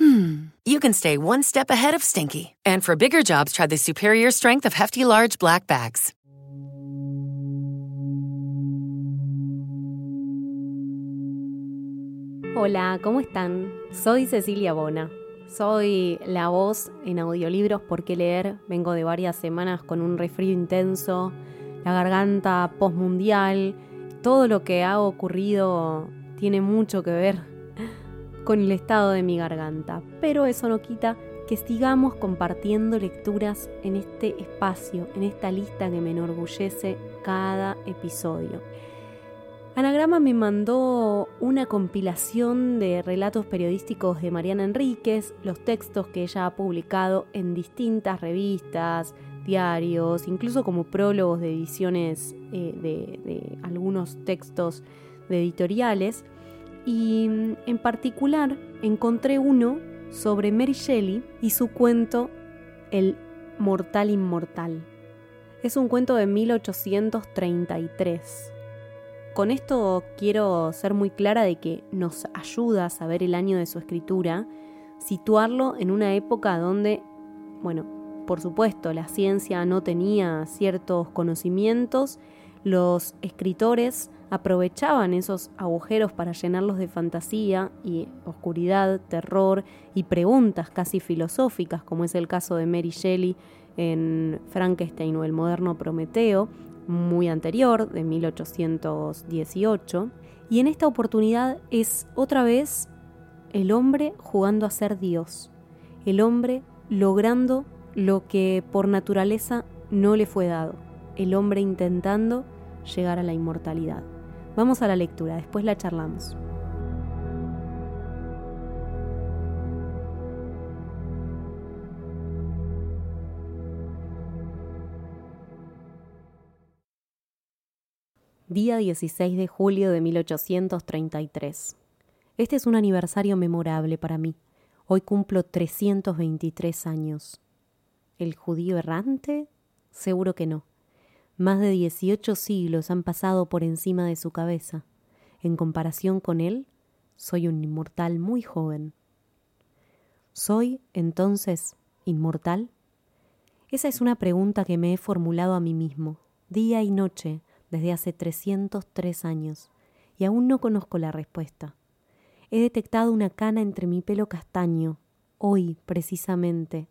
hmm, you can stay one step ahead of stinky. And for bigger jobs, try the superior strength of Hefty Large Black Bags. Hola, ¿cómo están? Soy Cecilia Bona. Soy la voz en audiolibros por qué leer. Vengo de varias semanas con un resfrío intenso la garganta postmundial, todo lo que ha ocurrido tiene mucho que ver con el estado de mi garganta, pero eso no quita que sigamos compartiendo lecturas en este espacio, en esta lista que me enorgullece cada episodio. Anagrama me mandó una compilación de relatos periodísticos de Mariana Enríquez, los textos que ella ha publicado en distintas revistas, diarios, incluso como prólogos de ediciones eh, de, algunos textos de editoriales. Y mm, en particular encontré uno sobre Mary Shelley y su cuento El Mortal Inmortal. Es un cuento de 1833. Con esto quiero ser muy clara de que nos ayuda a saber el año de su escritura, situarlo en una época donde, bueno, por supuesto, la ciencia no tenía ciertos conocimientos, los escritores aprovechaban esos agujeros para llenarlos de fantasía y oscuridad, terror y preguntas casi filosóficas, como es el caso de Mary Shelley en Frankenstein o el moderno Prometeo, muy anterior, de 1818. Y en esta oportunidad es otra vez el hombre jugando a ser Dios, el hombre logrando lo que por naturaleza no le fue dado, el hombre intentando llegar a la inmortalidad. Vamos a la lectura, después la charlamos. Día 16 de julio de 1833. Este es un aniversario memorable para mí. Hoy cumplo 323 años. ¿El judío errante? Seguro que no. Más de 18 siglos han pasado por encima de su cabeza. En comparación con él, soy un inmortal muy joven. ¿Soy, entonces, inmortal? Esa es una pregunta que me he formulado a mí mismo, día y noche, desde hace 303 años, y aún no conozco la respuesta. He detectado una cana entre mi pelo castaño, hoy precisamente,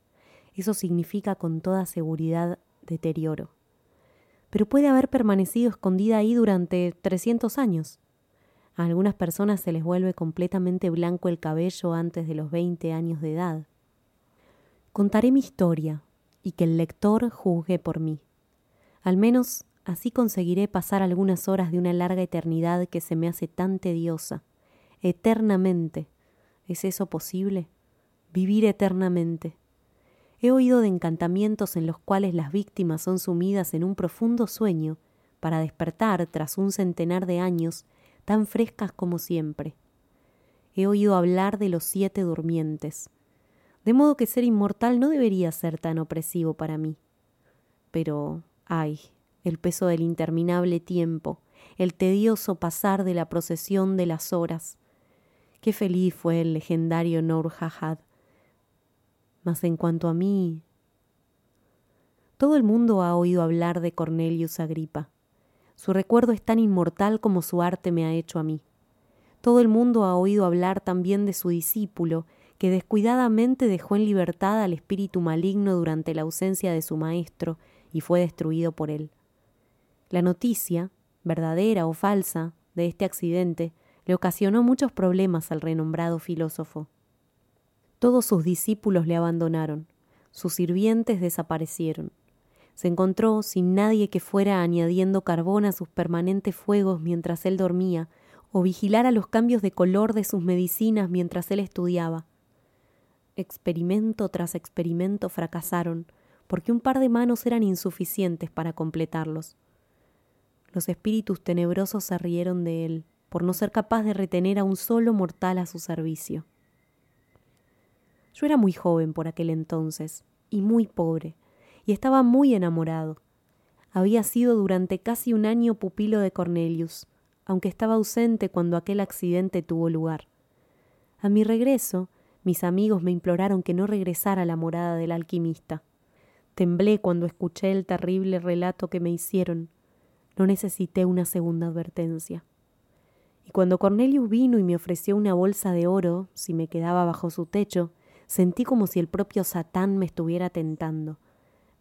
eso significa con toda seguridad deterioro. Pero puede haber permanecido escondida ahí durante 300 años. A algunas personas se les vuelve completamente blanco el cabello antes de los 20 años de edad. Contaré mi historia y que el lector juzgue por mí. Al menos así conseguiré pasar algunas horas de una larga eternidad que se me hace tan tediosa. Eternamente. ¿Es eso posible? Vivir eternamente. He oído de encantamientos en los cuales las víctimas son sumidas en un profundo sueño para despertar tras un centenar de años tan frescas como siempre. He oído hablar de los siete durmientes, de modo que ser inmortal no debería ser tan opresivo para mí. Pero, ay, el peso del interminable tiempo, el tedioso pasar de la procesión de las horas. Qué feliz fue el legendario Noor mas en cuanto a mí... Todo el mundo ha oído hablar de Cornelius Agripa. Su recuerdo es tan inmortal como su arte me ha hecho a mí. Todo el mundo ha oído hablar también de su discípulo, que descuidadamente dejó en libertad al espíritu maligno durante la ausencia de su maestro y fue destruido por él. La noticia, verdadera o falsa, de este accidente le ocasionó muchos problemas al renombrado filósofo. Todos sus discípulos le abandonaron, sus sirvientes desaparecieron. Se encontró sin nadie que fuera añadiendo carbón a sus permanentes fuegos mientras él dormía, o vigilara los cambios de color de sus medicinas mientras él estudiaba. Experimento tras experimento fracasaron, porque un par de manos eran insuficientes para completarlos. Los espíritus tenebrosos se rieron de él, por no ser capaz de retener a un solo mortal a su servicio. Yo era muy joven por aquel entonces, y muy pobre, y estaba muy enamorado. Había sido durante casi un año pupilo de Cornelius, aunque estaba ausente cuando aquel accidente tuvo lugar. A mi regreso, mis amigos me imploraron que no regresara a la morada del alquimista. Temblé cuando escuché el terrible relato que me hicieron. No necesité una segunda advertencia. Y cuando Cornelius vino y me ofreció una bolsa de oro, si me quedaba bajo su techo, sentí como si el propio Satán me estuviera tentando.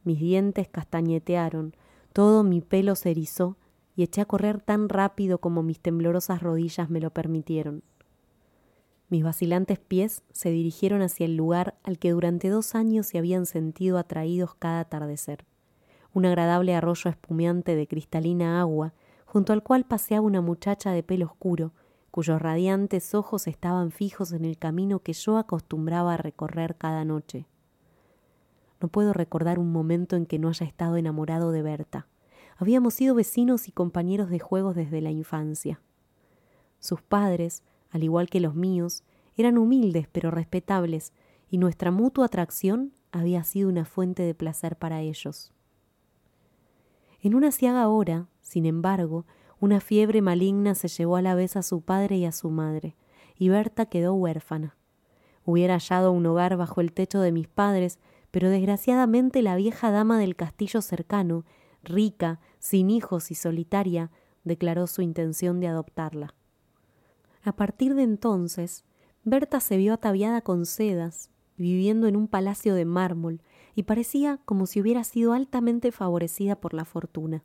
Mis dientes castañetearon, todo mi pelo se erizó y eché a correr tan rápido como mis temblorosas rodillas me lo permitieron. Mis vacilantes pies se dirigieron hacia el lugar al que durante dos años se habían sentido atraídos cada atardecer, un agradable arroyo espumeante de cristalina agua, junto al cual paseaba una muchacha de pelo oscuro, cuyos radiantes ojos estaban fijos en el camino que yo acostumbraba a recorrer cada noche. No puedo recordar un momento en que no haya estado enamorado de Berta. Habíamos sido vecinos y compañeros de juegos desde la infancia. Sus padres, al igual que los míos, eran humildes pero respetables, y nuestra mutua atracción había sido una fuente de placer para ellos. En una ciaga hora, sin embargo, una fiebre maligna se llevó a la vez a su padre y a su madre, y Berta quedó huérfana. Hubiera hallado un hogar bajo el techo de mis padres, pero desgraciadamente la vieja dama del castillo cercano, rica, sin hijos y solitaria, declaró su intención de adoptarla. A partir de entonces, Berta se vio ataviada con sedas, viviendo en un palacio de mármol, y parecía como si hubiera sido altamente favorecida por la fortuna.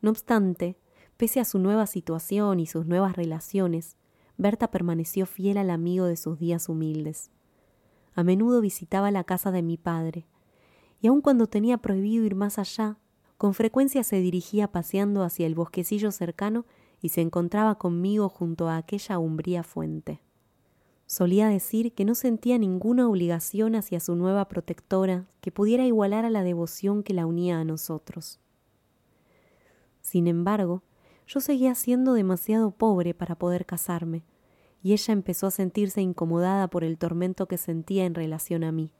No obstante, pese a su nueva situación y sus nuevas relaciones, Berta permaneció fiel al amigo de sus días humildes. A menudo visitaba la casa de mi padre, y aun cuando tenía prohibido ir más allá, con frecuencia se dirigía paseando hacia el bosquecillo cercano y se encontraba conmigo junto a aquella umbría fuente. Solía decir que no sentía ninguna obligación hacia su nueva protectora que pudiera igualar a la devoción que la unía a nosotros. Sin embargo, yo seguía siendo demasiado pobre para poder casarme, y ella empezó a sentirse incomodada por el tormento que sentía en relación a mí.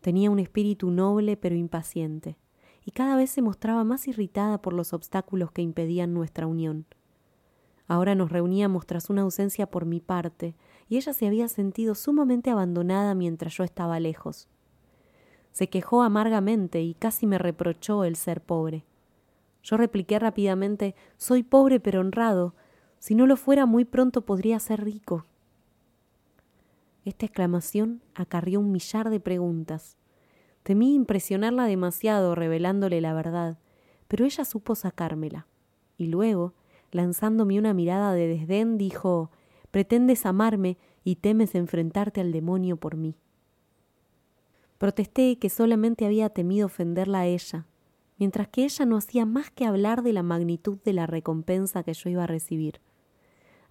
Tenía un espíritu noble pero impaciente y cada vez se mostraba más irritada por los obstáculos que impedían nuestra unión. Ahora nos reuníamos tras una ausencia por mi parte, y ella se había sentido sumamente abandonada mientras yo estaba lejos. Se quejó amargamente y casi me reprochó el ser pobre. Yo repliqué rápidamente Soy pobre pero honrado. Si no lo fuera muy pronto podría ser rico. Esta exclamación acarrió un millar de preguntas. Temí impresionarla demasiado revelándole la verdad, pero ella supo sacármela. Y luego, lanzándome una mirada de desdén, dijo Pretendes amarme y temes enfrentarte al demonio por mí. Protesté que solamente había temido ofenderla a ella, mientras que ella no hacía más que hablar de la magnitud de la recompensa que yo iba a recibir.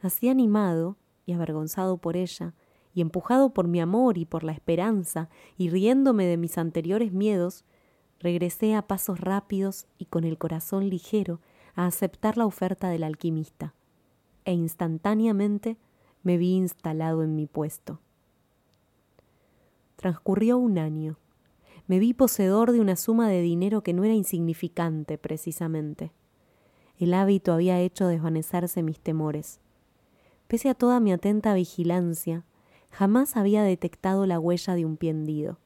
Así animado y avergonzado por ella, y empujado por mi amor y por la esperanza, y riéndome de mis anteriores miedos, regresé a pasos rápidos y con el corazón ligero a aceptar la oferta del alquimista, e instantáneamente me vi instalado en mi puesto. Transcurrió un año. Me vi poseedor de una suma de dinero que no era insignificante, precisamente. El hábito había hecho desvanecerse mis temores. Pese a toda mi atenta vigilancia, jamás había detectado la huella de un pie hendido.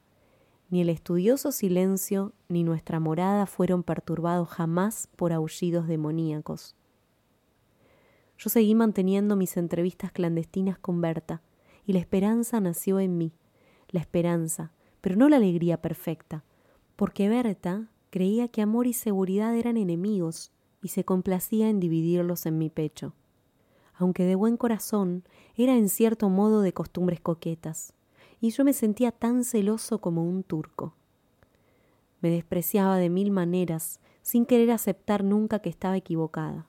Ni el estudioso silencio ni nuestra morada fueron perturbados jamás por aullidos demoníacos. Yo seguí manteniendo mis entrevistas clandestinas con Berta, y la esperanza nació en mí, la esperanza, pero no la alegría perfecta, porque Berta creía que amor y seguridad eran enemigos y se complacía en dividirlos en mi pecho aunque de buen corazón, era en cierto modo de costumbres coquetas, y yo me sentía tan celoso como un turco. Me despreciaba de mil maneras, sin querer aceptar nunca que estaba equivocada.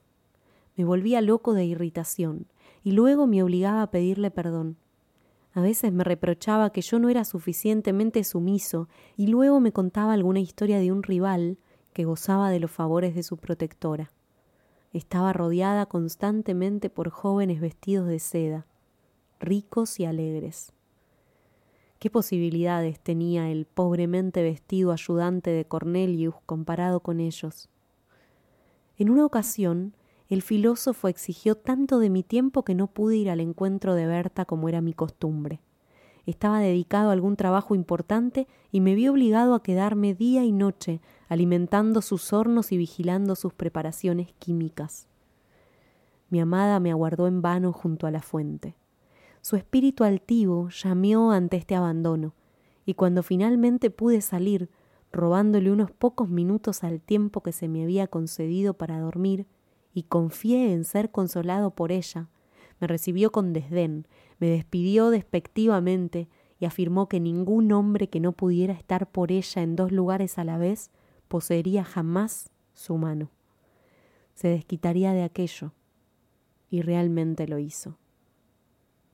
Me volvía loco de irritación, y luego me obligaba a pedirle perdón. A veces me reprochaba que yo no era suficientemente sumiso y luego me contaba alguna historia de un rival que gozaba de los favores de su protectora. Estaba rodeada constantemente por jóvenes vestidos de seda, ricos y alegres. ¿Qué posibilidades tenía el pobremente vestido ayudante de Cornelius comparado con ellos? En una ocasión, el filósofo exigió tanto de mi tiempo que no pude ir al encuentro de Berta como era mi costumbre. Estaba dedicado a algún trabajo importante y me vi obligado a quedarme día y noche alimentando sus hornos y vigilando sus preparaciones químicas. Mi amada me aguardó en vano junto a la fuente. Su espíritu altivo llameó ante este abandono, y cuando finalmente pude salir, robándole unos pocos minutos al tiempo que se me había concedido para dormir, y confié en ser consolado por ella, me recibió con desdén, me despidió despectivamente y afirmó que ningún hombre que no pudiera estar por ella en dos lugares a la vez poseería jamás su mano. Se desquitaría de aquello, y realmente lo hizo.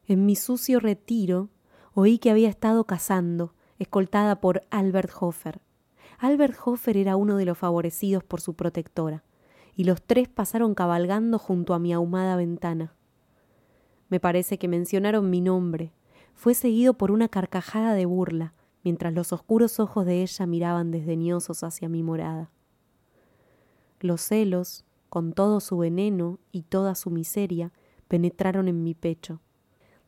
En mi sucio retiro oí que había estado cazando, escoltada por Albert Hofer. Albert Hofer era uno de los favorecidos por su protectora, y los tres pasaron cabalgando junto a mi ahumada ventana. Me parece que mencionaron mi nombre. Fue seguido por una carcajada de burla, mientras los oscuros ojos de ella miraban desdeñosos hacia mi morada. Los celos, con todo su veneno y toda su miseria, penetraron en mi pecho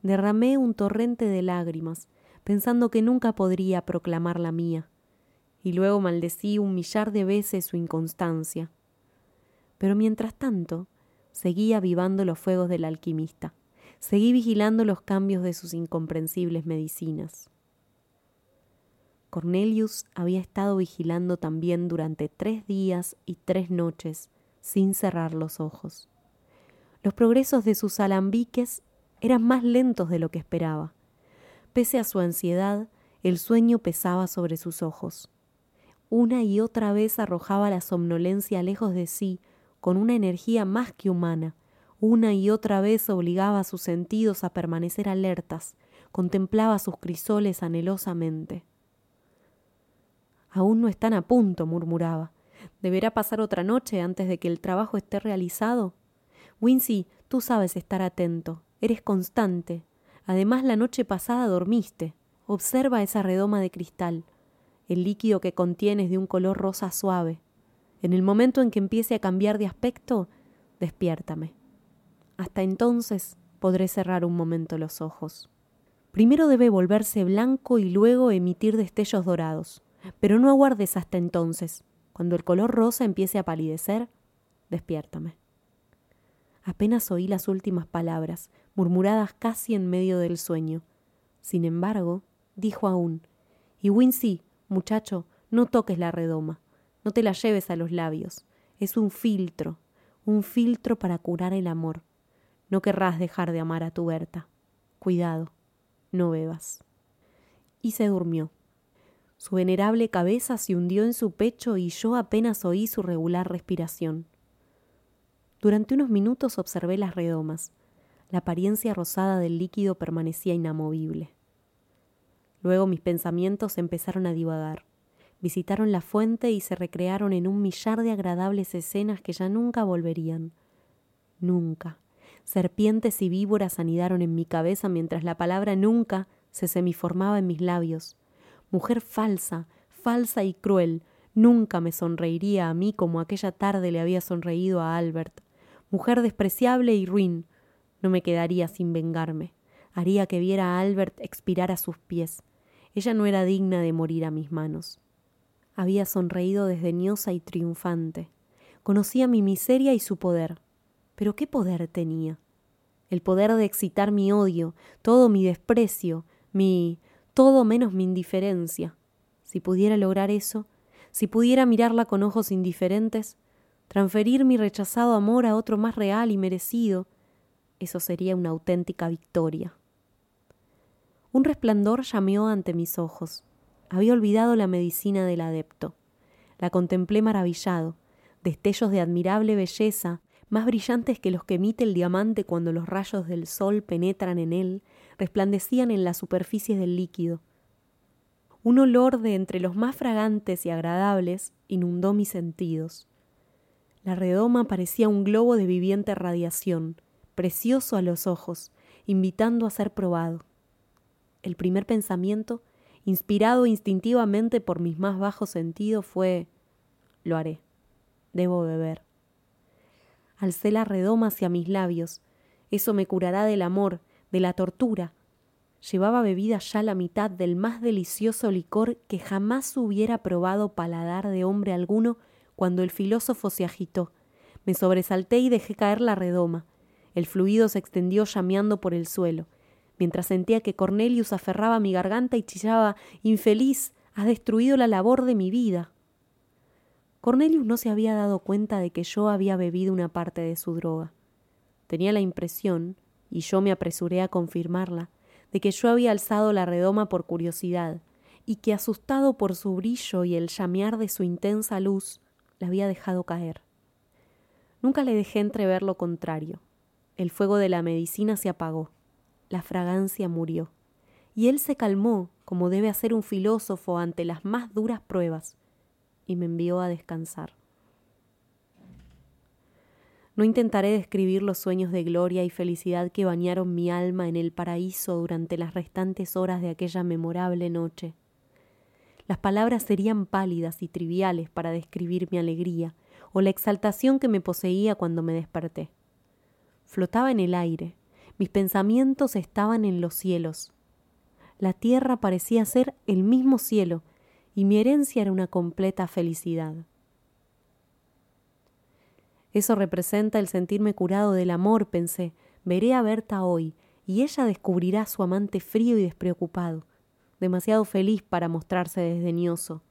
derramé un torrente de lágrimas, pensando que nunca podría proclamar la mía, y luego maldecí un millar de veces su inconstancia. Pero mientras tanto, seguí avivando los fuegos del alquimista, seguí vigilando los cambios de sus incomprensibles medicinas. Cornelius había estado vigilando también durante tres días y tres noches, sin cerrar los ojos. Los progresos de sus alambiques eran más lentos de lo que esperaba. Pese a su ansiedad, el sueño pesaba sobre sus ojos. Una y otra vez arrojaba la somnolencia lejos de sí, con una energía más que humana. Una y otra vez obligaba a sus sentidos a permanecer alertas, contemplaba sus crisoles anhelosamente. Aún no están a punto, murmuraba. ¿Deberá pasar otra noche antes de que el trabajo esté realizado? Wincy, tú sabes estar atento. Eres constante. Además, la noche pasada dormiste. Observa esa redoma de cristal. El líquido que contiene es de un color rosa suave. En el momento en que empiece a cambiar de aspecto, despiértame. Hasta entonces podré cerrar un momento los ojos. Primero debe volverse blanco y luego emitir destellos dorados. Pero no aguardes hasta entonces. Cuando el color rosa empiece a palidecer, despiértame. Apenas oí las últimas palabras, murmuradas casi en medio del sueño. Sin embargo, dijo aún, y Wincy, muchacho, no toques la redoma, no te la lleves a los labios. Es un filtro, un filtro para curar el amor. No querrás dejar de amar a tu Berta. Cuidado, no bebas. Y se durmió. Su venerable cabeza se hundió en su pecho y yo apenas oí su regular respiración. Durante unos minutos observé las redomas. La apariencia rosada del líquido permanecía inamovible. Luego mis pensamientos empezaron a divagar. Visitaron la fuente y se recrearon en un millar de agradables escenas que ya nunca volverían. Nunca. Serpientes y víboras anidaron en mi cabeza mientras la palabra nunca se semiformaba en mis labios. Mujer falsa, falsa y cruel, nunca me sonreiría a mí como aquella tarde le había sonreído a Albert mujer despreciable y ruin. No me quedaría sin vengarme. Haría que viera a Albert expirar a sus pies. Ella no era digna de morir a mis manos. Había sonreído desdeñosa y triunfante. Conocía mi miseria y su poder. Pero ¿qué poder tenía? El poder de excitar mi odio, todo mi desprecio, mi todo menos mi indiferencia. Si pudiera lograr eso, si pudiera mirarla con ojos indiferentes, transferir mi rechazado amor a otro más real y merecido, eso sería una auténtica victoria. Un resplandor llameó ante mis ojos. Había olvidado la medicina del adepto. La contemplé maravillado. Destellos de admirable belleza más brillantes que los que emite el diamante cuando los rayos del sol penetran en él, resplandecían en la superficie del líquido. Un olor de entre los más fragantes y agradables inundó mis sentidos. La redoma parecía un globo de viviente radiación, precioso a los ojos, invitando a ser probado. El primer pensamiento, inspirado instintivamente por mis más bajos sentidos, fue lo haré. Debo beber. Alcé la redoma hacia mis labios. Eso me curará del amor, de la tortura. Llevaba bebida ya la mitad del más delicioso licor que jamás hubiera probado paladar de hombre alguno cuando el filósofo se agitó. Me sobresalté y dejé caer la redoma. El fluido se extendió llameando por el suelo, mientras sentía que Cornelius aferraba mi garganta y chillaba Infeliz, has destruido la labor de mi vida. Cornelius no se había dado cuenta de que yo había bebido una parte de su droga. Tenía la impresión, y yo me apresuré a confirmarla, de que yo había alzado la redoma por curiosidad, y que asustado por su brillo y el llamear de su intensa luz, la había dejado caer. Nunca le dejé entrever lo contrario. El fuego de la medicina se apagó, la fragancia murió, y él se calmó como debe hacer un filósofo ante las más duras pruebas y me envió a descansar. No intentaré describir los sueños de gloria y felicidad que bañaron mi alma en el paraíso durante las restantes horas de aquella memorable noche. Las palabras serían pálidas y triviales para describir mi alegría o la exaltación que me poseía cuando me desperté. Flotaba en el aire, mis pensamientos estaban en los cielos. La tierra parecía ser el mismo cielo y mi herencia era una completa felicidad. Eso representa el sentirme curado del amor, pensé. Veré a Berta hoy, y ella descubrirá su amante frío y despreocupado, demasiado feliz para mostrarse desdeñoso,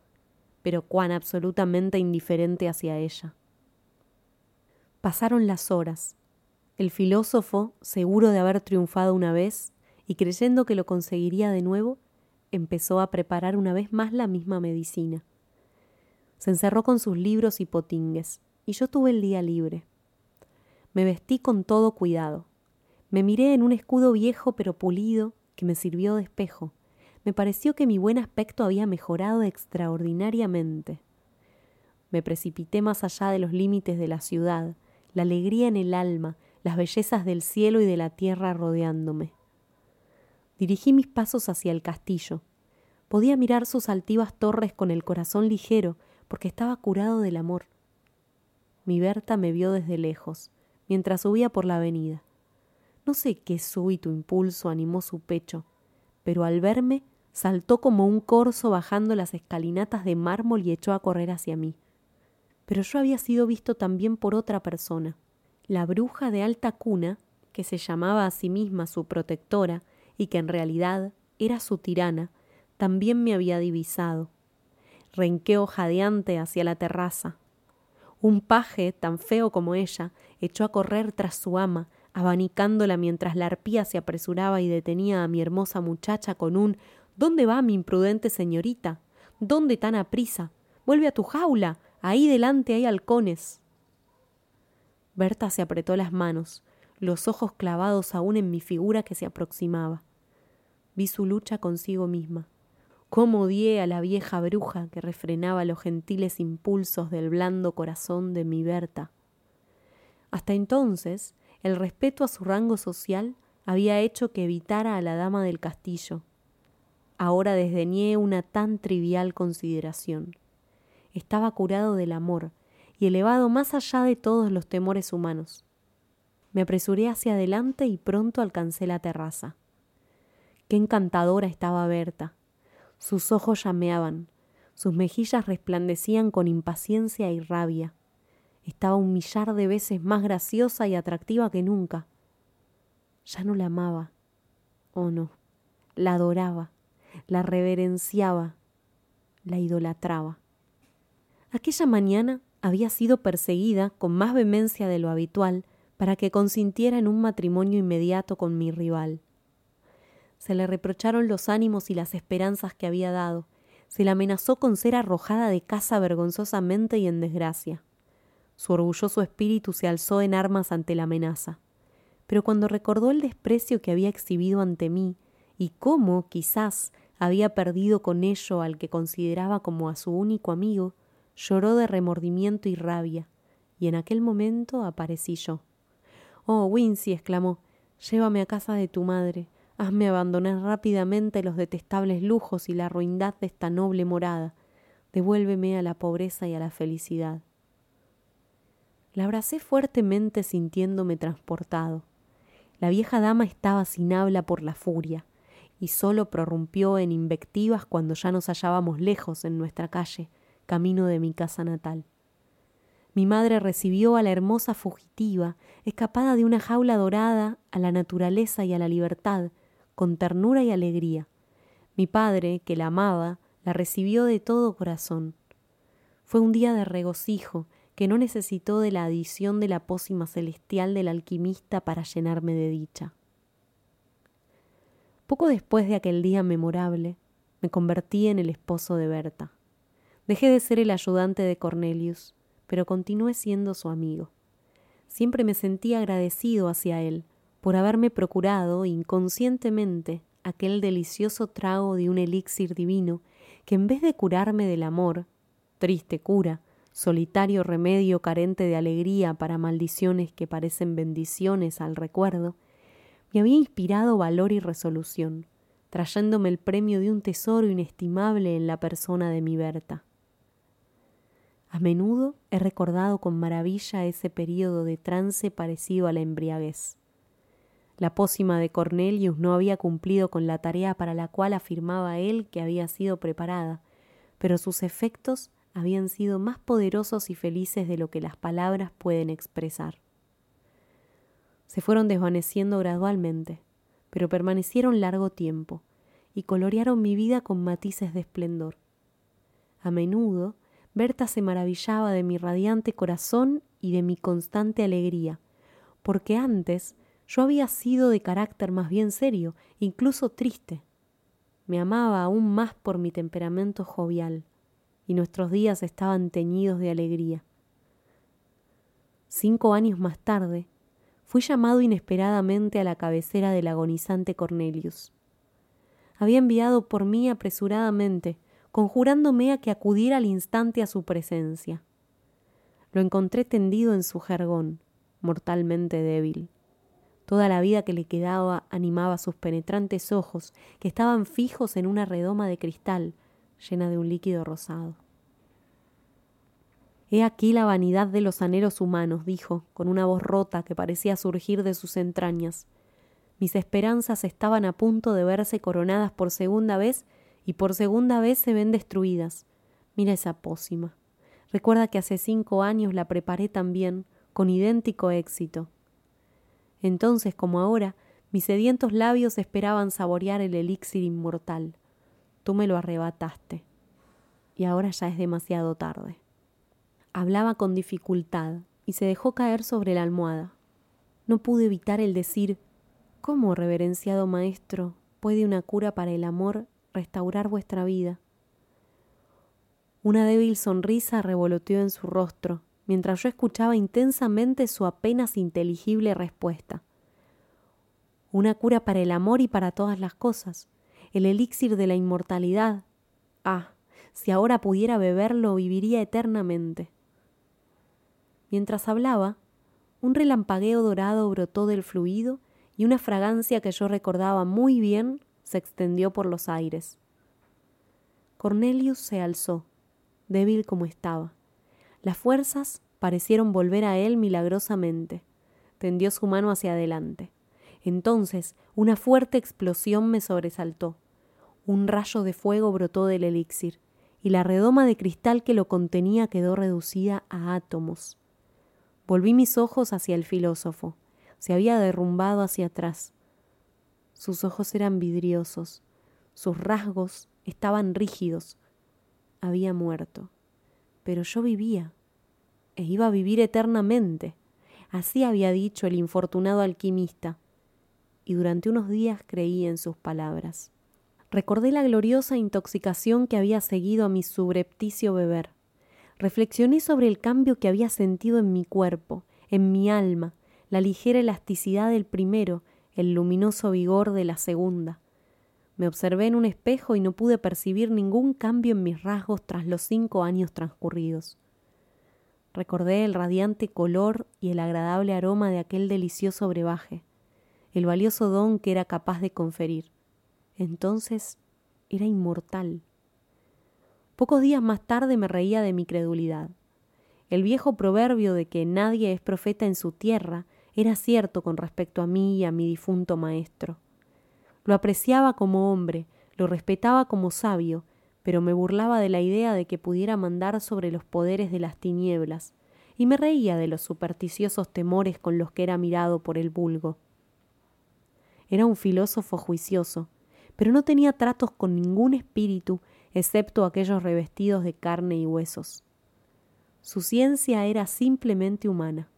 pero cuán absolutamente indiferente hacia ella. Pasaron las horas. El filósofo, seguro de haber triunfado una vez y creyendo que lo conseguiría de nuevo, empezó a preparar una vez más la misma medicina. Se encerró con sus libros y potingues, y yo tuve el día libre. Me vestí con todo cuidado. Me miré en un escudo viejo pero pulido que me sirvió de espejo. Me pareció que mi buen aspecto había mejorado extraordinariamente. Me precipité más allá de los límites de la ciudad, la alegría en el alma, las bellezas del cielo y de la tierra rodeándome. Dirigí mis pasos hacia el castillo. Podía mirar sus altivas torres con el corazón ligero, porque estaba curado del amor. Mi Berta me vio desde lejos, mientras subía por la avenida. No sé qué súbito impulso animó su pecho, pero al verme saltó como un corzo bajando las escalinatas de mármol y echó a correr hacia mí. Pero yo había sido visto también por otra persona, la bruja de alta cuna, que se llamaba a sí misma su protectora y que en realidad era su tirana, también me había divisado. Renqueo jadeante hacia la terraza. Un paje, tan feo como ella, echó a correr tras su ama, abanicándola mientras la arpía se apresuraba y detenía a mi hermosa muchacha con un ¿Dónde va mi imprudente señorita? ¿Dónde tan aprisa? Vuelve a tu jaula. Ahí delante hay halcones. Berta se apretó las manos, los ojos clavados aún en mi figura que se aproximaba vi su lucha consigo misma. Cómo odié a la vieja bruja que refrenaba los gentiles impulsos del blando corazón de mi Berta. Hasta entonces, el respeto a su rango social había hecho que evitara a la dama del castillo. Ahora desdeñé una tan trivial consideración. Estaba curado del amor y elevado más allá de todos los temores humanos. Me apresuré hacia adelante y pronto alcancé la terraza. Qué encantadora estaba Berta. Sus ojos llameaban, sus mejillas resplandecían con impaciencia y rabia. Estaba un millar de veces más graciosa y atractiva que nunca. Ya no la amaba. Oh no, la adoraba, la reverenciaba, la idolatraba. Aquella mañana había sido perseguida con más vehemencia de lo habitual para que consintiera en un matrimonio inmediato con mi rival. Se le reprocharon los ánimos y las esperanzas que había dado. Se la amenazó con ser arrojada de casa vergonzosamente y en desgracia. Su orgulloso espíritu se alzó en armas ante la amenaza. Pero cuando recordó el desprecio que había exhibido ante mí y cómo, quizás, había perdido con ello al que consideraba como a su único amigo, lloró de remordimiento y rabia, y en aquel momento aparecí yo. Oh, Wincy, exclamó, llévame a casa de tu madre, hazme abandonar rápidamente los detestables lujos y la ruindad de esta noble morada, devuélveme a la pobreza y a la felicidad. La abracé fuertemente sintiéndome transportado. La vieja dama estaba sin habla por la furia, y sólo prorrumpió en invectivas cuando ya nos hallábamos lejos en nuestra calle, camino de mi casa natal. Mi madre recibió a la hermosa fugitiva, escapada de una jaula dorada a la naturaleza y a la libertad, con ternura y alegría. Mi padre, que la amaba, la recibió de todo corazón. Fue un día de regocijo que no necesitó de la adición de la pócima celestial del alquimista para llenarme de dicha. Poco después de aquel día memorable, me convertí en el esposo de Berta. Dejé de ser el ayudante de Cornelius, pero continué siendo su amigo. Siempre me sentí agradecido hacia él por haberme procurado inconscientemente aquel delicioso trago de un elixir divino que en vez de curarme del amor, triste cura, solitario remedio carente de alegría para maldiciones que parecen bendiciones al recuerdo, me había inspirado valor y resolución, trayéndome el premio de un tesoro inestimable en la persona de mi Berta. A menudo he recordado con maravilla ese período de trance parecido a la embriaguez. La pócima de Cornelius no había cumplido con la tarea para la cual afirmaba él que había sido preparada, pero sus efectos habían sido más poderosos y felices de lo que las palabras pueden expresar se fueron desvaneciendo gradualmente, pero permanecieron largo tiempo y colorearon mi vida con matices de esplendor. A menudo, Berta se maravillaba de mi radiante corazón y de mi constante alegría, porque antes yo había sido de carácter más bien serio, incluso triste. Me amaba aún más por mi temperamento jovial, y nuestros días estaban teñidos de alegría. Cinco años más tarde, fui llamado inesperadamente a la cabecera del agonizante Cornelius. Había enviado por mí apresuradamente, conjurándome a que acudiera al instante a su presencia. Lo encontré tendido en su jergón, mortalmente débil. Toda la vida que le quedaba animaba sus penetrantes ojos, que estaban fijos en una redoma de cristal llena de un líquido rosado. He aquí la vanidad de los anhelos humanos, dijo, con una voz rota que parecía surgir de sus entrañas. Mis esperanzas estaban a punto de verse coronadas por segunda vez y por segunda vez se ven destruidas. Mira esa pócima. Recuerda que hace cinco años la preparé también, con idéntico éxito. Entonces, como ahora, mis sedientos labios esperaban saborear el elixir inmortal. Tú me lo arrebataste. Y ahora ya es demasiado tarde. Hablaba con dificultad y se dejó caer sobre la almohada. No pude evitar el decir ¿Cómo, reverenciado maestro, puede una cura para el amor restaurar vuestra vida? Una débil sonrisa revoloteó en su rostro, mientras yo escuchaba intensamente su apenas inteligible respuesta. Una cura para el amor y para todas las cosas, el elixir de la inmortalidad. Ah, si ahora pudiera beberlo, viviría eternamente. Mientras hablaba, un relampagueo dorado brotó del fluido y una fragancia que yo recordaba muy bien se extendió por los aires. Cornelius se alzó, débil como estaba. Las fuerzas parecieron volver a él milagrosamente. Tendió su mano hacia adelante. Entonces una fuerte explosión me sobresaltó. Un rayo de fuego brotó del elixir, y la redoma de cristal que lo contenía quedó reducida a átomos. Volví mis ojos hacia el filósofo. Se había derrumbado hacia atrás. Sus ojos eran vidriosos, sus rasgos estaban rígidos. Había muerto. Pero yo vivía, e iba a vivir eternamente. Así había dicho el infortunado alquimista, y durante unos días creí en sus palabras. Recordé la gloriosa intoxicación que había seguido a mi subrepticio beber. reflexioné sobre el cambio que había sentido en mi cuerpo, en mi alma, la ligera elasticidad del primero, el luminoso vigor de la segunda. Me observé en un espejo y no pude percibir ningún cambio en mis rasgos tras los cinco años transcurridos. Recordé el radiante color y el agradable aroma de aquel delicioso brebaje, el valioso don que era capaz de conferir. Entonces era inmortal. Pocos días más tarde me reía de mi credulidad. El viejo proverbio de que nadie es profeta en su tierra era cierto con respecto a mí y a mi difunto maestro. Lo apreciaba como hombre, lo respetaba como sabio, pero me burlaba de la idea de que pudiera mandar sobre los poderes de las tinieblas, y me reía de los supersticiosos temores con los que era mirado por el vulgo. Era un filósofo juicioso, pero no tenía tratos con ningún espíritu excepto aquellos revestidos de carne y huesos. Su ciencia era simplemente humana,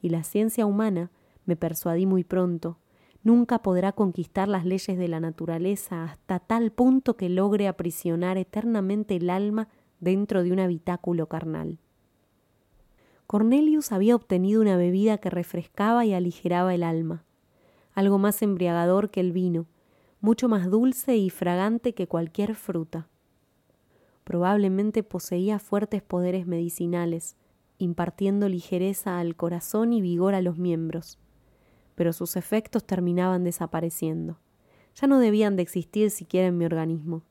y la ciencia humana, me persuadí muy pronto, nunca podrá conquistar las leyes de la naturaleza hasta tal punto que logre aprisionar eternamente el alma dentro de un habitáculo carnal. Cornelius había obtenido una bebida que refrescaba y aligeraba el alma, algo más embriagador que el vino, mucho más dulce y fragante que cualquier fruta. Probablemente poseía fuertes poderes medicinales, impartiendo ligereza al corazón y vigor a los miembros pero sus efectos terminaban desapareciendo. Ya no debían de existir siquiera en mi organismo.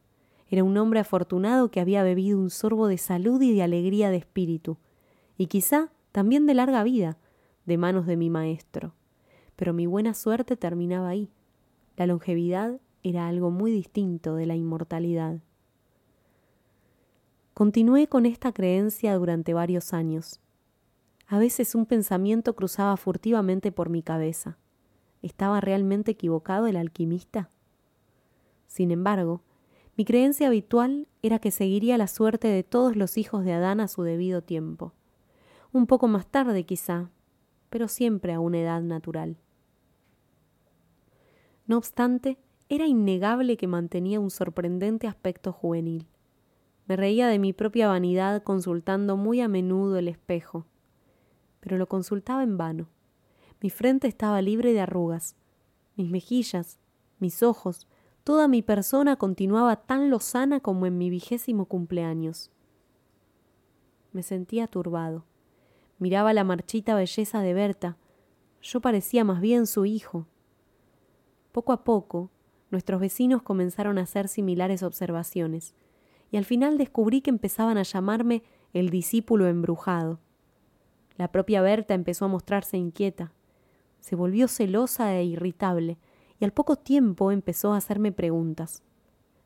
Era un hombre afortunado que había bebido un sorbo de salud y de alegría de espíritu, y quizá también de larga vida, de manos de mi maestro. Pero mi buena suerte terminaba ahí. La longevidad era algo muy distinto de la inmortalidad. Continué con esta creencia durante varios años, a veces un pensamiento cruzaba furtivamente por mi cabeza. ¿Estaba realmente equivocado el alquimista? Sin embargo, mi creencia habitual era que seguiría la suerte de todos los hijos de Adán a su debido tiempo. Un poco más tarde quizá, pero siempre a una edad natural. No obstante, era innegable que mantenía un sorprendente aspecto juvenil. Me reía de mi propia vanidad consultando muy a menudo el espejo pero lo consultaba en vano. Mi frente estaba libre de arrugas, mis mejillas, mis ojos, toda mi persona continuaba tan lozana como en mi vigésimo cumpleaños. Me sentía turbado. Miraba la marchita belleza de Berta. Yo parecía más bien su hijo. Poco a poco, nuestros vecinos comenzaron a hacer similares observaciones, y al final descubrí que empezaban a llamarme el discípulo embrujado. La propia Berta empezó a mostrarse inquieta. Se volvió celosa e irritable, y al poco tiempo empezó a hacerme preguntas.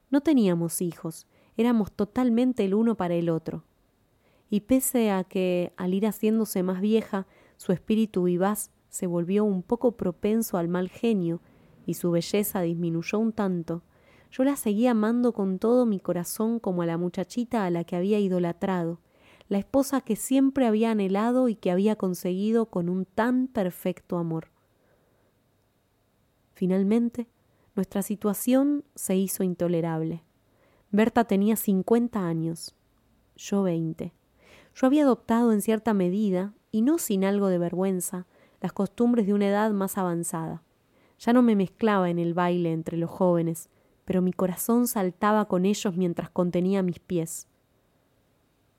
No teníamos hijos, éramos totalmente el uno para el otro. Y pese a que, al ir haciéndose más vieja, su espíritu vivaz se volvió un poco propenso al mal genio y su belleza disminuyó un tanto, yo la seguía amando con todo mi corazón como a la muchachita a la que había idolatrado, la esposa que siempre había anhelado y que había conseguido con un tan perfecto amor. Finalmente, nuestra situación se hizo intolerable. Berta tenía cincuenta años, yo veinte. Yo había adoptado en cierta medida, y no sin algo de vergüenza, las costumbres de una edad más avanzada. Ya no me mezclaba en el baile entre los jóvenes, pero mi corazón saltaba con ellos mientras contenía mis pies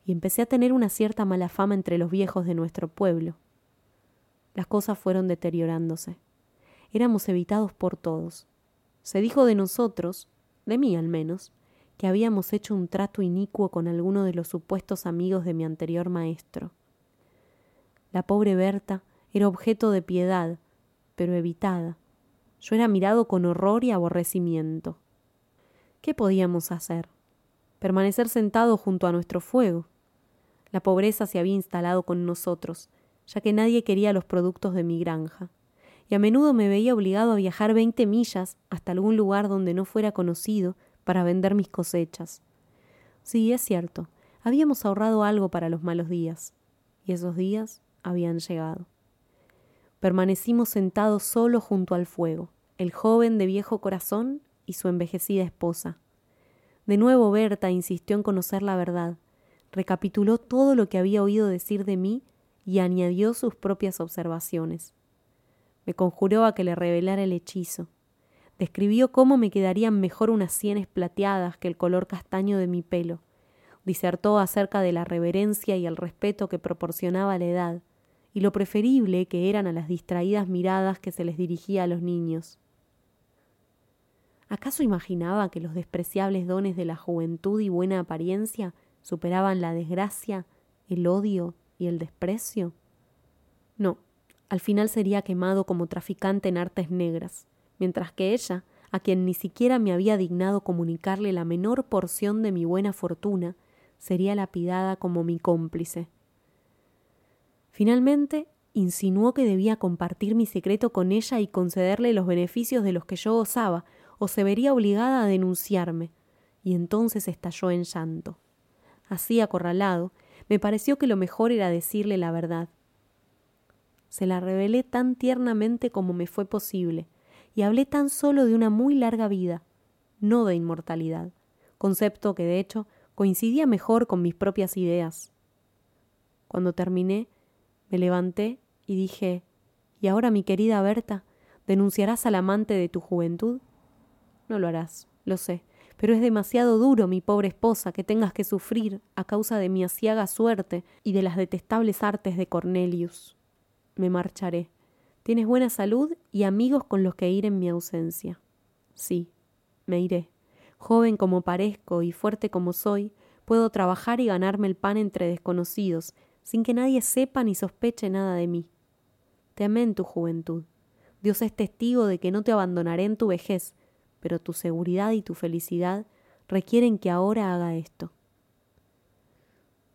y empecé a tener una cierta mala fama entre los viejos de nuestro pueblo. Las cosas fueron deteriorándose. Éramos evitados por todos. Se dijo de nosotros, de mí al menos, que habíamos hecho un trato inicuo con alguno de los supuestos amigos de mi anterior maestro. La pobre Berta era objeto de piedad, pero evitada. Yo era mirado con horror y aborrecimiento. ¿Qué podíamos hacer? Permanecer sentados junto a nuestro fuego. La pobreza se había instalado con nosotros, ya que nadie quería los productos de mi granja, y a menudo me veía obligado a viajar veinte millas hasta algún lugar donde no fuera conocido para vender mis cosechas. Sí, es cierto, habíamos ahorrado algo para los malos días, y esos días habían llegado. Permanecimos sentados solo junto al fuego, el joven de viejo corazón y su envejecida esposa. De nuevo Berta insistió en conocer la verdad, recapituló todo lo que había oído decir de mí y añadió sus propias observaciones. Me conjuró a que le revelara el hechizo. Describió cómo me quedarían mejor unas sienes plateadas que el color castaño de mi pelo. Disertó acerca de la reverencia y el respeto que proporcionaba la edad, y lo preferible que eran a las distraídas miradas que se les dirigía a los niños. ¿Acaso imaginaba que los despreciables dones de la juventud y buena apariencia superaban la desgracia, el odio y el desprecio? No, al final sería quemado como traficante en artes negras, mientras que ella, a quien ni siquiera me había dignado comunicarle la menor porción de mi buena fortuna, sería lapidada como mi cómplice. Finalmente, insinuó que debía compartir mi secreto con ella y concederle los beneficios de los que yo gozaba, o se vería obligada a denunciarme, y entonces estalló en llanto. Así acorralado, me pareció que lo mejor era decirle la verdad. Se la revelé tan tiernamente como me fue posible, y hablé tan solo de una muy larga vida, no de inmortalidad, concepto que de hecho coincidía mejor con mis propias ideas. Cuando terminé, me levanté y dije ¿Y ahora, mi querida Berta, denunciarás al amante de tu juventud? No lo harás, lo sé, pero es demasiado duro, mi pobre esposa, que tengas que sufrir a causa de mi asiaga suerte y de las detestables artes de Cornelius. Me marcharé. Tienes buena salud y amigos con los que ir en mi ausencia. Sí, me iré. Joven como parezco y fuerte como soy, puedo trabajar y ganarme el pan entre desconocidos, sin que nadie sepa ni sospeche nada de mí. Te amé en tu juventud. Dios es testigo de que no te abandonaré en tu vejez, pero tu seguridad y tu felicidad requieren que ahora haga esto.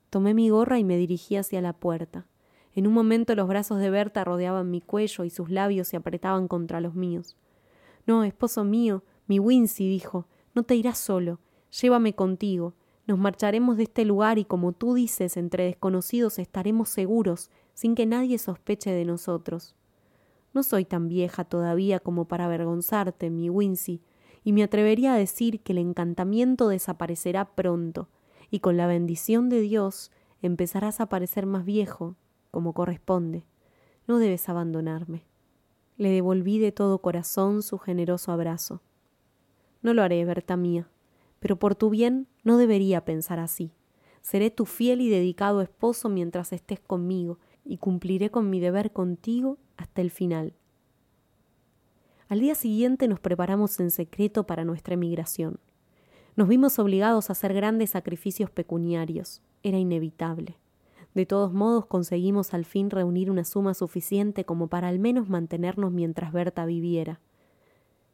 Tomé mi gorra y me dirigí hacia la puerta. En un momento los brazos de Berta rodeaban mi cuello y sus labios se apretaban contra los míos. No, esposo mío, mi Wincy dijo, no te irás solo, llévame contigo. Nos marcharemos de este lugar y como tú dices, entre desconocidos estaremos seguros, sin que nadie sospeche de nosotros. No soy tan vieja todavía como para avergonzarte, mi Wincy, y me atrevería a decir que el encantamiento desaparecerá pronto, y con la bendición de Dios empezarás a parecer más viejo, como corresponde. No debes abandonarme. Le devolví de todo corazón su generoso abrazo. No lo haré, Berta mía, pero por tu bien no debería pensar así. Seré tu fiel y dedicado esposo mientras estés conmigo, y cumpliré con mi deber contigo hasta el final. Al día siguiente nos preparamos en secreto para nuestra emigración. Nos vimos obligados a hacer grandes sacrificios pecuniarios. Era inevitable. De todos modos conseguimos al fin reunir una suma suficiente como para al menos mantenernos mientras Berta viviera.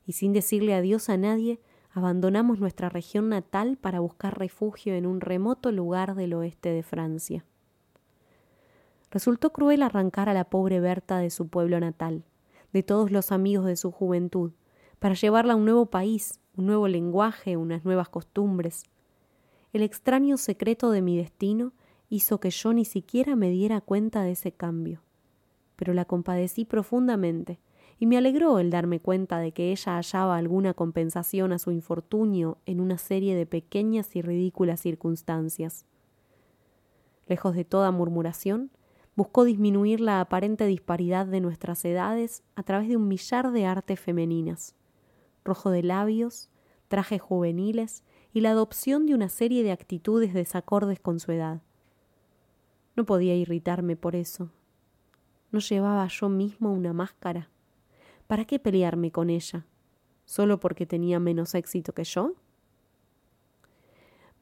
Y sin decirle adiós a nadie, abandonamos nuestra región natal para buscar refugio en un remoto lugar del oeste de Francia. Resultó cruel arrancar a la pobre Berta de su pueblo natal de todos los amigos de su juventud, para llevarla a un nuevo país, un nuevo lenguaje, unas nuevas costumbres. El extraño secreto de mi destino hizo que yo ni siquiera me diera cuenta de ese cambio. Pero la compadecí profundamente, y me alegró el darme cuenta de que ella hallaba alguna compensación a su infortunio en una serie de pequeñas y ridículas circunstancias. Lejos de toda murmuración, buscó disminuir la aparente disparidad de nuestras edades a través de un millar de artes femeninas, rojo de labios, trajes juveniles y la adopción de una serie de actitudes desacordes con su edad. No podía irritarme por eso. ¿No llevaba yo mismo una máscara? ¿Para qué pelearme con ella? ¿Solo porque tenía menos éxito que yo?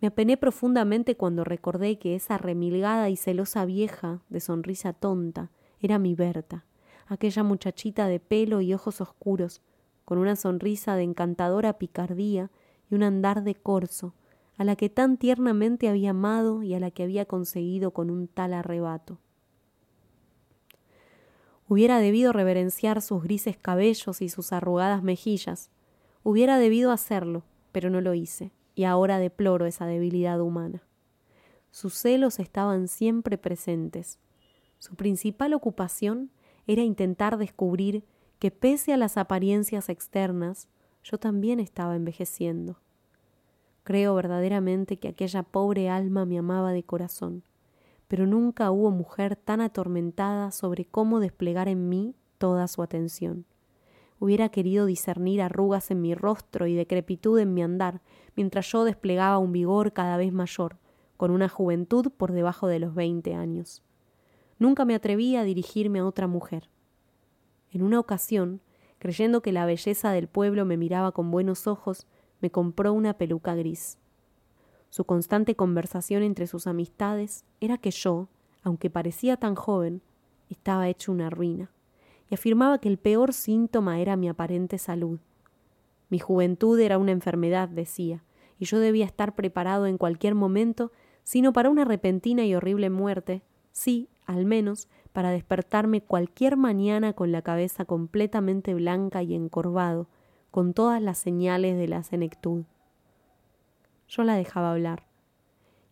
Me apené profundamente cuando recordé que esa remilgada y celosa vieja, de sonrisa tonta, era mi Berta, aquella muchachita de pelo y ojos oscuros, con una sonrisa de encantadora picardía y un andar de corzo, a la que tan tiernamente había amado y a la que había conseguido con un tal arrebato. Hubiera debido reverenciar sus grises cabellos y sus arrugadas mejillas. Hubiera debido hacerlo, pero no lo hice y ahora deploro esa debilidad humana. Sus celos estaban siempre presentes. Su principal ocupación era intentar descubrir que pese a las apariencias externas, yo también estaba envejeciendo. Creo verdaderamente que aquella pobre alma me amaba de corazón, pero nunca hubo mujer tan atormentada sobre cómo desplegar en mí toda su atención. Hubiera querido discernir arrugas en mi rostro y decrepitud en mi andar, mientras yo desplegaba un vigor cada vez mayor, con una juventud por debajo de los veinte años. Nunca me atreví a dirigirme a otra mujer. En una ocasión, creyendo que la belleza del pueblo me miraba con buenos ojos, me compró una peluca gris. Su constante conversación entre sus amistades era que yo, aunque parecía tan joven, estaba hecho una ruina, y afirmaba que el peor síntoma era mi aparente salud. Mi juventud era una enfermedad, decía, y yo debía estar preparado en cualquier momento, sino para una repentina y horrible muerte, sí, al menos, para despertarme cualquier mañana con la cabeza completamente blanca y encorvado, con todas las señales de la senectud. Yo la dejaba hablar,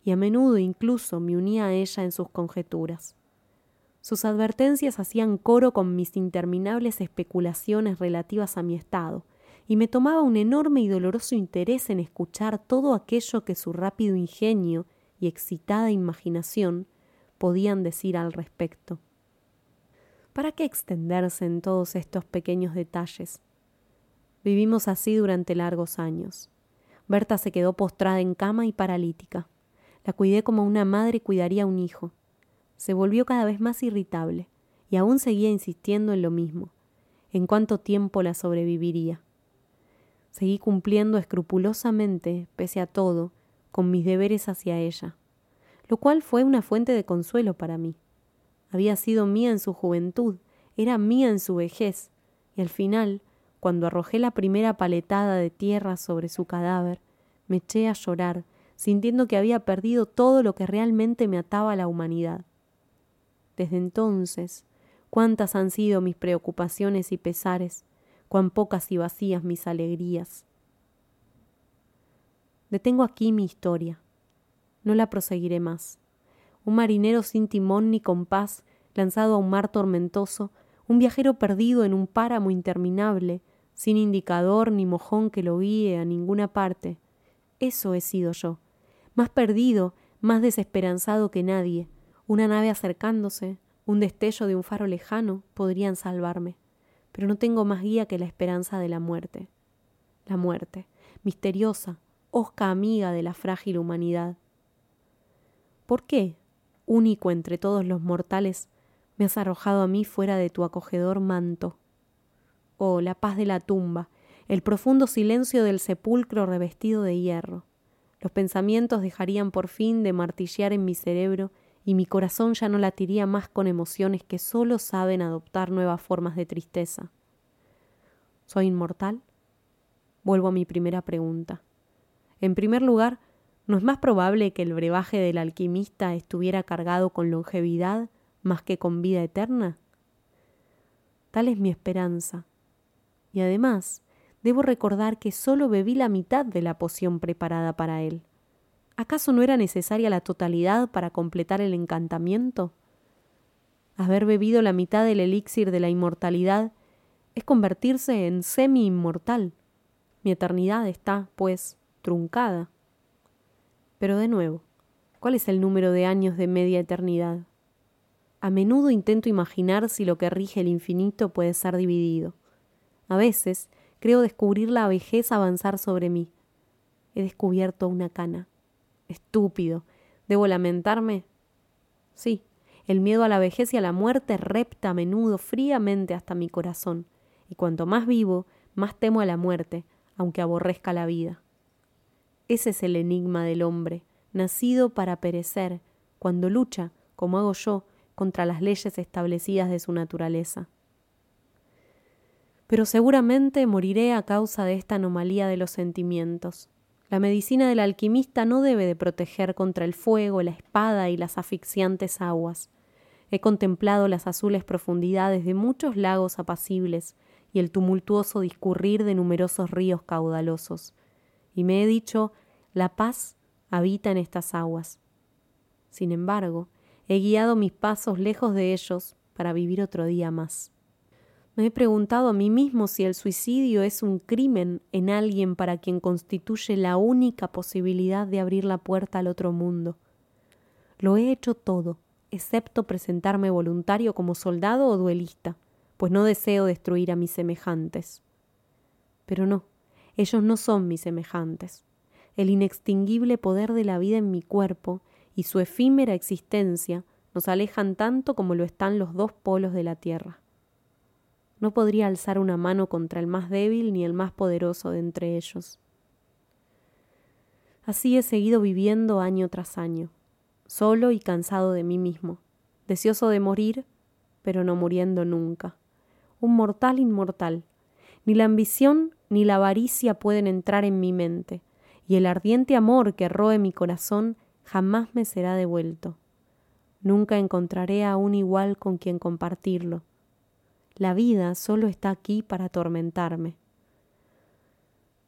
y a menudo incluso me unía a ella en sus conjeturas. Sus advertencias hacían coro con mis interminables especulaciones relativas a mi estado, y me tomaba un enorme y doloroso interés en escuchar todo aquello que su rápido ingenio y excitada imaginación podían decir al respecto. ¿Para qué extenderse en todos estos pequeños detalles? Vivimos así durante largos años. Berta se quedó postrada en cama y paralítica. La cuidé como una madre cuidaría a un hijo. Se volvió cada vez más irritable, y aún seguía insistiendo en lo mismo, en cuánto tiempo la sobreviviría. Seguí cumpliendo escrupulosamente, pese a todo, con mis deberes hacia ella, lo cual fue una fuente de consuelo para mí había sido mía en su juventud, era mía en su vejez, y al final, cuando arrojé la primera paletada de tierra sobre su cadáver, me eché a llorar, sintiendo que había perdido todo lo que realmente me ataba a la humanidad. Desde entonces, cuántas han sido mis preocupaciones y pesares, cuán pocas y vacías mis alegrías. Detengo aquí mi historia. No la proseguiré más un marinero sin timón ni compás, lanzado a un mar tormentoso, un viajero perdido en un páramo interminable, sin indicador ni mojón que lo guíe a ninguna parte. Eso he sido yo, más perdido, más desesperanzado que nadie. Una nave acercándose, un destello de un faro lejano podrían salvarme, pero no tengo más guía que la esperanza de la muerte. La muerte, misteriosa, hosca amiga de la frágil humanidad. ¿Por qué? único entre todos los mortales, me has arrojado a mí fuera de tu acogedor manto. Oh, la paz de la tumba, el profundo silencio del sepulcro revestido de hierro. Los pensamientos dejarían por fin de martillear en mi cerebro y mi corazón ya no latiría más con emociones que sólo saben adoptar nuevas formas de tristeza. ¿Soy inmortal? Vuelvo a mi primera pregunta. En primer lugar, ¿No es más probable que el brebaje del alquimista estuviera cargado con longevidad más que con vida eterna? Tal es mi esperanza. Y además, debo recordar que sólo bebí la mitad de la poción preparada para él. ¿Acaso no era necesaria la totalidad para completar el encantamiento? Haber bebido la mitad del elixir de la inmortalidad es convertirse en semi-inmortal. Mi eternidad está, pues, truncada. Pero de nuevo, ¿cuál es el número de años de media eternidad? A menudo intento imaginar si lo que rige el infinito puede ser dividido. A veces creo descubrir la vejez avanzar sobre mí. He descubierto una cana. Estúpido. ¿Debo lamentarme? Sí, el miedo a la vejez y a la muerte repta a menudo fríamente hasta mi corazón, y cuanto más vivo, más temo a la muerte, aunque aborrezca la vida. Ese es el enigma del hombre, nacido para perecer, cuando lucha, como hago yo, contra las leyes establecidas de su naturaleza. Pero seguramente moriré a causa de esta anomalía de los sentimientos. La medicina del alquimista no debe de proteger contra el fuego, la espada y las asfixiantes aguas. He contemplado las azules profundidades de muchos lagos apacibles y el tumultuoso discurrir de numerosos ríos caudalosos y me he dicho, la paz habita en estas aguas. Sin embargo, he guiado mis pasos lejos de ellos para vivir otro día más. Me he preguntado a mí mismo si el suicidio es un crimen en alguien para quien constituye la única posibilidad de abrir la puerta al otro mundo. Lo he hecho todo, excepto presentarme voluntario como soldado o duelista, pues no deseo destruir a mis semejantes. Pero no, ellos no son mis semejantes. El inextinguible poder de la vida en mi cuerpo y su efímera existencia nos alejan tanto como lo están los dos polos de la Tierra. No podría alzar una mano contra el más débil ni el más poderoso de entre ellos. Así he seguido viviendo año tras año, solo y cansado de mí mismo, deseoso de morir, pero no muriendo nunca. Un mortal inmortal. Ni la ambición ni la avaricia pueden entrar en mi mente, y el ardiente amor que roe mi corazón jamás me será devuelto. Nunca encontraré a un igual con quien compartirlo. La vida solo está aquí para atormentarme.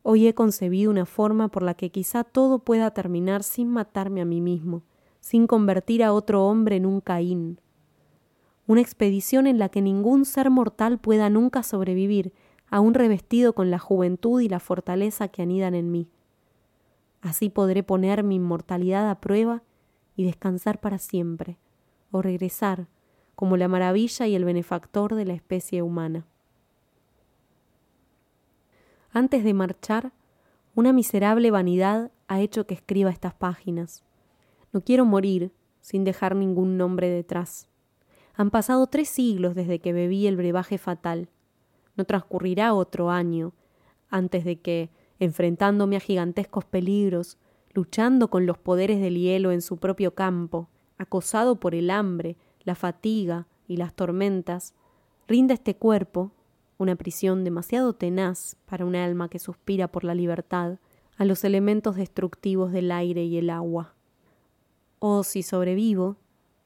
Hoy he concebido una forma por la que quizá todo pueda terminar sin matarme a mí mismo, sin convertir a otro hombre en un Caín. Una expedición en la que ningún ser mortal pueda nunca sobrevivir, aún revestido con la juventud y la fortaleza que anidan en mí. Así podré poner mi inmortalidad a prueba y descansar para siempre, o regresar como la maravilla y el benefactor de la especie humana. Antes de marchar, una miserable vanidad ha hecho que escriba estas páginas. No quiero morir sin dejar ningún nombre detrás. Han pasado tres siglos desde que bebí el brebaje fatal. No transcurrirá otro año antes de que, enfrentándome a gigantescos peligros, luchando con los poderes del hielo en su propio campo, acosado por el hambre, la fatiga y las tormentas, rinda este cuerpo, una prisión demasiado tenaz para un alma que suspira por la libertad, a los elementos destructivos del aire y el agua. Oh, si sobrevivo,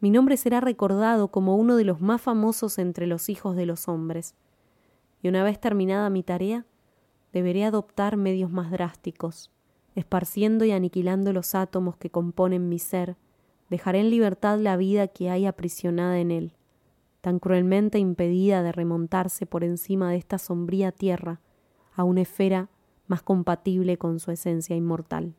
mi nombre será recordado como uno de los más famosos entre los hijos de los hombres. Y una vez terminada mi tarea, deberé adoptar medios más drásticos, esparciendo y aniquilando los átomos que componen mi ser, dejaré en libertad la vida que hay aprisionada en él, tan cruelmente impedida de remontarse por encima de esta sombría tierra a una esfera más compatible con su esencia inmortal.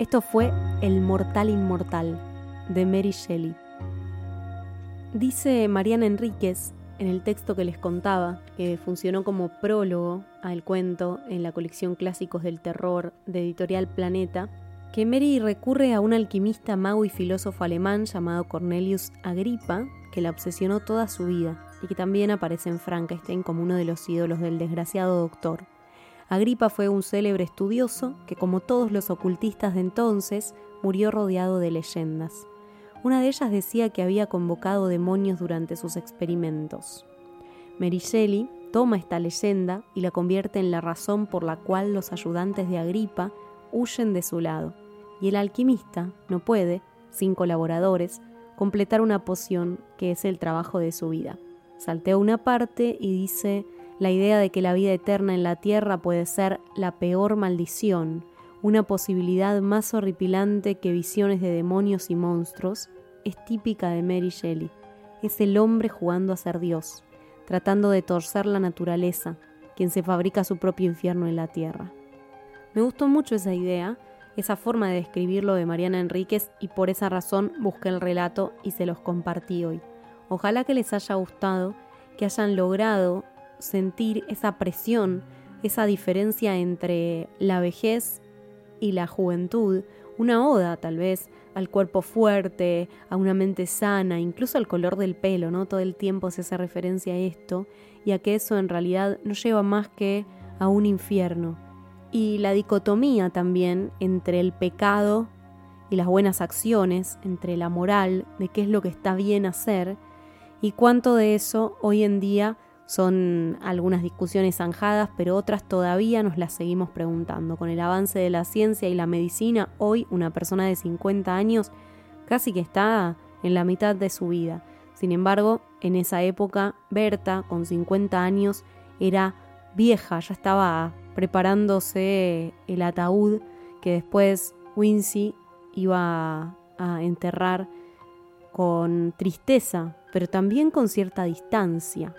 Esto fue El Mortal Inmortal de Mary Shelley. Dice Mariana Enríquez en el texto que les contaba, que funcionó como prólogo al cuento en la colección Clásicos del Terror de Editorial Planeta, que Mary recurre a un alquimista, mago y filósofo alemán llamado Cornelius Agrippa, que la obsesionó toda su vida y que también aparece en Frankenstein como uno de los ídolos del desgraciado doctor. Agripa fue un célebre estudioso que, como todos los ocultistas de entonces, murió rodeado de leyendas. Una de ellas decía que había convocado demonios durante sus experimentos. Shelley toma esta leyenda y la convierte en la razón por la cual los ayudantes de Agripa huyen de su lado, y el alquimista no puede, sin colaboradores, completar una poción que es el trabajo de su vida. Saltea una parte y dice la idea de que la vida eterna en la tierra puede ser la peor maldición, una posibilidad más horripilante que visiones de demonios y monstruos, es típica de Mary Shelley. Es el hombre jugando a ser Dios, tratando de torcer la naturaleza, quien se fabrica su propio infierno en la tierra. Me gustó mucho esa idea, esa forma de describirlo de Mariana Enríquez y por esa razón busqué el relato y se los compartí hoy. Ojalá que les haya gustado, que hayan logrado sentir esa presión, esa diferencia entre la vejez y la juventud, una oda tal vez al cuerpo fuerte, a una mente sana, incluso al color del pelo, ¿no? Todo el tiempo se hace referencia a esto y a que eso en realidad no lleva más que a un infierno. Y la dicotomía también entre el pecado y las buenas acciones, entre la moral de qué es lo que está bien hacer y cuánto de eso hoy en día son algunas discusiones zanjadas, pero otras todavía nos las seguimos preguntando. Con el avance de la ciencia y la medicina, hoy una persona de 50 años casi que está en la mitad de su vida. Sin embargo, en esa época, Berta, con 50 años, era vieja, ya estaba preparándose el ataúd que después Wincy iba a enterrar con tristeza, pero también con cierta distancia.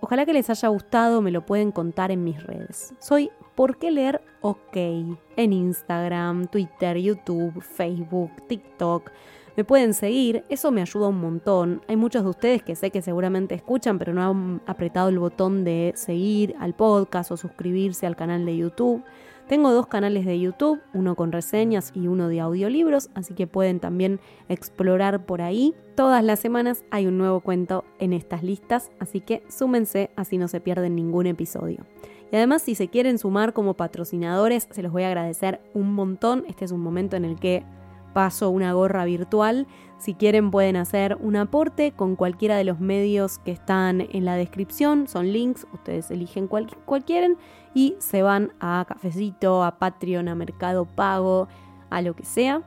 Ojalá que les haya gustado, me lo pueden contar en mis redes. Soy ¿Por qué leer OK? En Instagram, Twitter, YouTube, Facebook, TikTok. Me pueden seguir, eso me ayuda un montón. Hay muchos de ustedes que sé que seguramente escuchan, pero no han apretado el botón de seguir al podcast o suscribirse al canal de YouTube. Tengo dos canales de YouTube, uno con reseñas y uno de audiolibros, así que pueden también explorar por ahí. Todas las semanas hay un nuevo cuento en estas listas, así que súmense así no se pierden ningún episodio. Y además si se quieren sumar como patrocinadores, se los voy a agradecer un montón. Este es un momento en el que paso una gorra virtual. Si quieren pueden hacer un aporte con cualquiera de los medios que están en la descripción. Son links, ustedes eligen cual, y se van a Cafecito, a Patreon, a Mercado Pago, a lo que sea.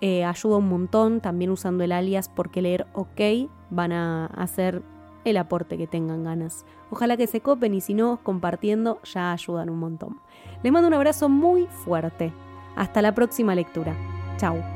Eh, ayuda un montón también usando el alias porque leer OK van a hacer el aporte que tengan ganas. Ojalá que se copen y si no, compartiendo ya ayudan un montón. Les mando un abrazo muy fuerte. Hasta la próxima lectura. Chao.